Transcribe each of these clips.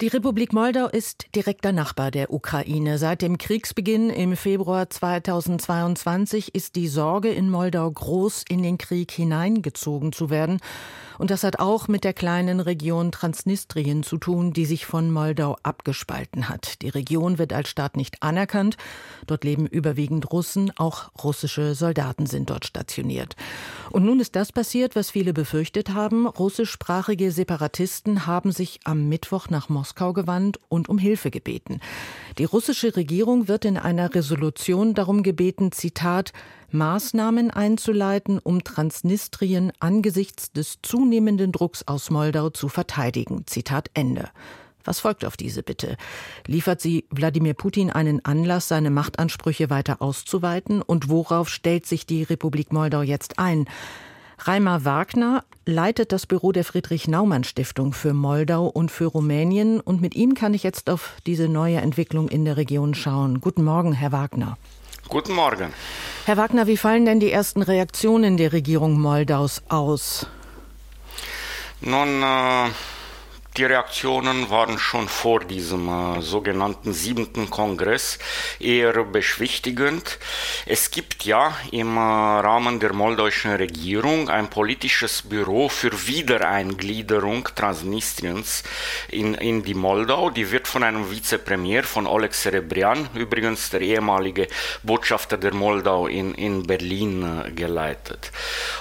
Die Republik Moldau ist direkter Nachbar der Ukraine. Seit dem Kriegsbeginn im Februar 2022 ist die Sorge in Moldau groß, in den Krieg hineingezogen zu werden. Und das hat auch mit der kleinen Region Transnistrien zu tun, die sich von Moldau abgespalten hat. Die Region wird als Staat nicht anerkannt. Dort leben überwiegend Russen, auch russische Soldaten sind dort stationiert. Und nun ist das passiert, was viele befürchtet haben. Russischsprachige Separatisten haben sich am Mittwoch nach Moskau gewandt und um Hilfe gebeten. Die russische Regierung wird in einer Resolution darum gebeten, Zitat, Maßnahmen einzuleiten, um Transnistrien angesichts des zunehmenden Drucks aus Moldau zu verteidigen. Zitat Ende. Was folgt auf diese Bitte? Liefert sie Wladimir Putin einen Anlass, seine Machtansprüche weiter auszuweiten? Und worauf stellt sich die Republik Moldau jetzt ein? Reimer Wagner leitet das Büro der Friedrich-Naumann-Stiftung für Moldau und für Rumänien. Und mit ihm kann ich jetzt auf diese neue Entwicklung in der Region schauen. Guten Morgen, Herr Wagner. Guten Morgen. Herr Wagner, wie fallen denn die ersten Reaktionen der Regierung Moldaus aus? Nun, äh, die Reaktionen waren schon vor diesem äh, sogenannten siebten Kongress eher beschwichtigend. Es gibt ja im äh, Rahmen der moldauischen Regierung ein politisches Büro für Wiedereingliederung Transnistriens in, in die Moldau. Die wird von einem Vizepremier, von Oleg Serebrian, übrigens der ehemalige Botschafter der Moldau in, in Berlin, äh, geleitet.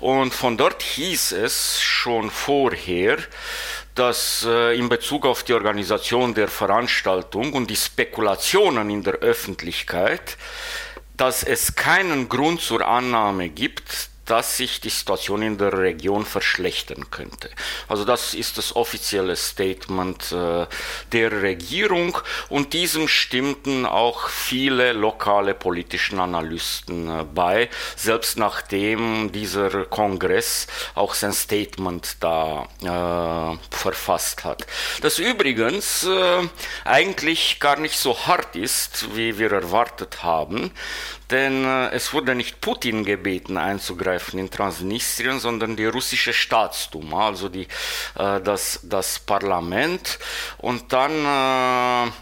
Und von dort hieß es schon vorher, dass äh, in Bezug auf die Organisation der Veranstaltung und die Spekulationen in der Öffentlichkeit, dass es keinen Grund zur Annahme gibt, dass sich die Situation in der Region verschlechtern könnte. Also das ist das offizielle Statement äh, der Regierung und diesem stimmten auch viele lokale politische Analysten äh, bei, selbst nachdem dieser Kongress auch sein Statement da äh, verfasst hat. Das übrigens äh, eigentlich gar nicht so hart ist, wie wir erwartet haben, denn es wurde nicht Putin gebeten einzugreifen in Transnistrien, sondern die russische Staatsduma, also die, äh, das, das Parlament. Und dann äh,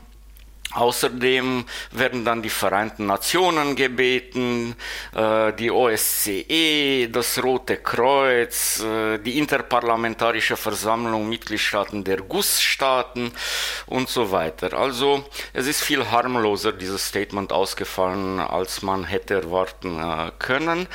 Außerdem werden dann die Vereinten Nationen gebeten, äh, die OSCE, das Rote Kreuz, äh, die Interparlamentarische Versammlung Mitgliedstaaten der GUS-Staaten und so weiter. Also es ist viel harmloser dieses Statement ausgefallen, als man hätte erwarten äh, können.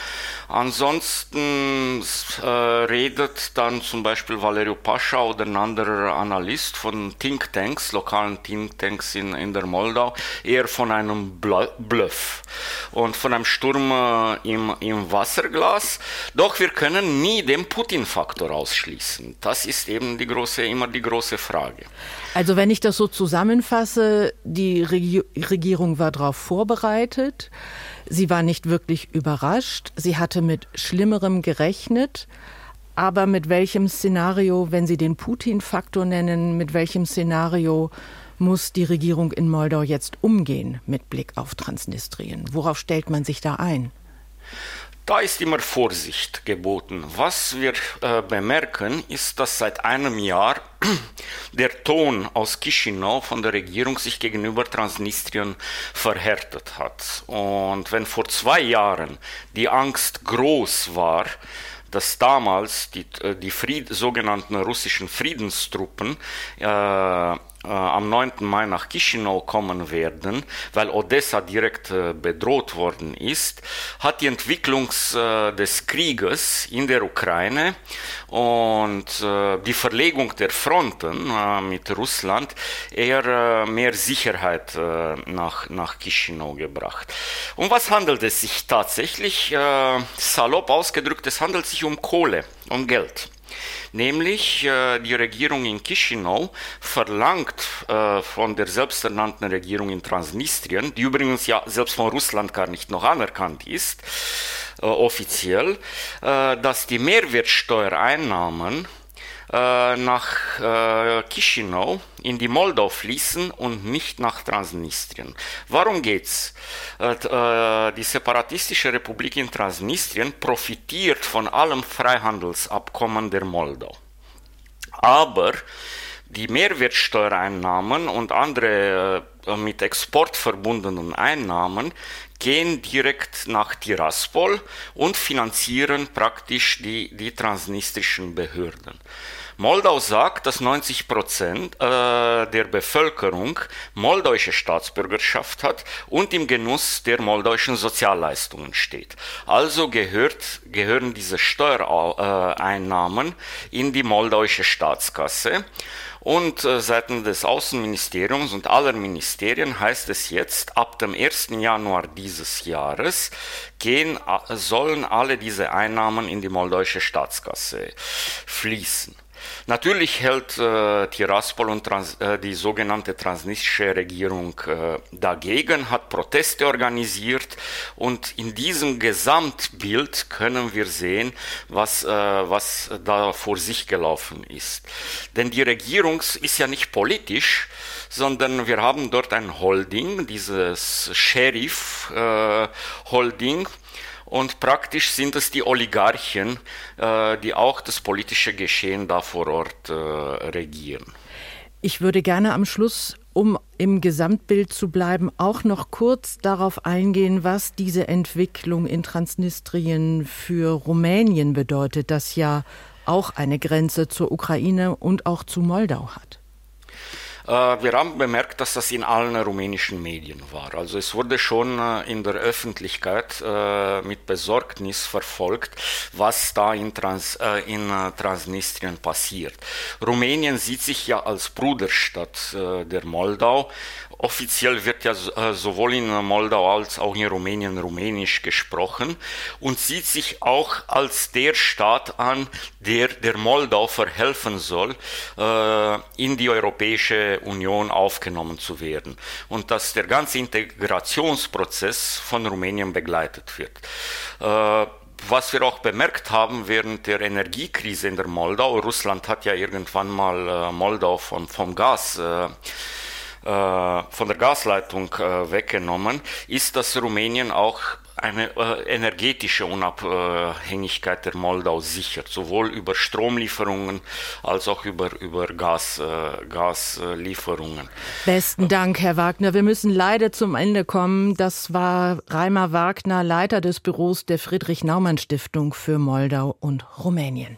Ansonsten redet dann zum Beispiel Valerio Pascha oder ein anderer Analyst von Thinktanks, lokalen Thinktanks in, in der Moldau eher von einem Bluff und von einem Sturm äh, im, im Wasserglas. Doch wir können nie den Putin-Faktor ausschließen. Das ist eben die große, immer die große Frage. Also wenn ich das so zusammenfasse, die Regi Regierung war darauf vorbereitet. Sie war nicht wirklich überrascht. Sie hatte mit Schlimmerem gerechnet. Aber mit welchem Szenario, wenn Sie den Putin-Faktor nennen, mit welchem Szenario muss die Regierung in Moldau jetzt umgehen mit Blick auf Transnistrien? Worauf stellt man sich da ein? Da ist immer Vorsicht geboten. Was wir äh, bemerken, ist, dass seit einem Jahr der Ton aus Chisinau von der Regierung sich gegenüber Transnistrien verhärtet hat. Und wenn vor zwei Jahren die Angst groß war, dass damals die, äh, die Fried, sogenannten russischen Friedenstruppen äh, äh, am 9. Mai nach Chisinau kommen werden, weil Odessa direkt äh, bedroht worden ist, hat die Entwicklung äh, des Krieges in der Ukraine und die Verlegung der Fronten mit Russland eher mehr Sicherheit nach, nach Chisinau gebracht. Um was handelt es sich tatsächlich? Salopp ausgedrückt, es handelt sich um Kohle, um Geld. Nämlich äh, die Regierung in Chisinau verlangt äh, von der selbsternannten Regierung in Transnistrien, die übrigens ja selbst von Russland gar nicht noch anerkannt ist, äh, offiziell, äh, dass die Mehrwertsteuereinnahmen nach äh, Chisinau in die Moldau fließen und nicht nach Transnistrien. Warum geht's? Äh, äh, die separatistische Republik in Transnistrien profitiert von allem Freihandelsabkommen der Moldau. Aber die Mehrwertsteuereinnahmen und andere äh, mit Export verbundenen Einnahmen gehen direkt nach Tiraspol und finanzieren praktisch die, die transnistrischen Behörden. Moldau sagt, dass 90 Prozent äh, der Bevölkerung moldauische Staatsbürgerschaft hat und im Genuss der moldauischen Sozialleistungen steht. Also gehört, gehören diese Steuereinnahmen in die moldauische Staatskasse. Und äh, seitens des Außenministeriums und aller Ministerien heißt es jetzt, ab dem 1. Januar dieses Jahres gehen, äh, sollen alle diese Einnahmen in die moldauische Staatskasse fließen. Natürlich hält äh, Tiraspol und Trans, äh, die sogenannte transnistrische Regierung äh, dagegen, hat Proteste organisiert und in diesem Gesamtbild können wir sehen, was, äh, was da vor sich gelaufen ist. Denn die Regierung ist ja nicht politisch, sondern wir haben dort ein Holding, dieses Sheriff-Holding, äh, und praktisch sind es die Oligarchen, äh, die auch das politische Geschehen da vor Ort äh, regieren. Ich würde gerne am Schluss, um im Gesamtbild zu bleiben, auch noch kurz darauf eingehen, was diese Entwicklung in Transnistrien für Rumänien bedeutet, das ja auch eine Grenze zur Ukraine und auch zu Moldau hat. Äh, wir haben bemerkt, dass das in allen rumänischen Medien war. Also es wurde schon äh, in der Öffentlichkeit äh, mit Besorgnis verfolgt, was da in, Trans, in Transnistrien passiert. Rumänien sieht sich ja als Bruderstadt der Moldau Offiziell wird ja sowohl in Moldau als auch in Rumänien Rumänisch gesprochen und sieht sich auch als der Staat an, der der Moldau verhelfen soll, in die Europäische Union aufgenommen zu werden und dass der ganze Integrationsprozess von Rumänien begleitet wird. Äh, was wir auch bemerkt haben während der Energiekrise in der Moldau, Russland hat ja irgendwann mal Moldau von, vom Gas äh, äh, von der Gasleitung äh, weggenommen, ist, dass Rumänien auch eine äh, energetische Unabhängigkeit der Moldau sichert, sowohl über Stromlieferungen als auch über, über Gas, äh, Gaslieferungen. Besten Dank, Herr Wagner. Wir müssen leider zum Ende kommen. Das war Reimer Wagner, Leiter des Büros der Friedrich-Naumann-Stiftung für Moldau und Rumänien.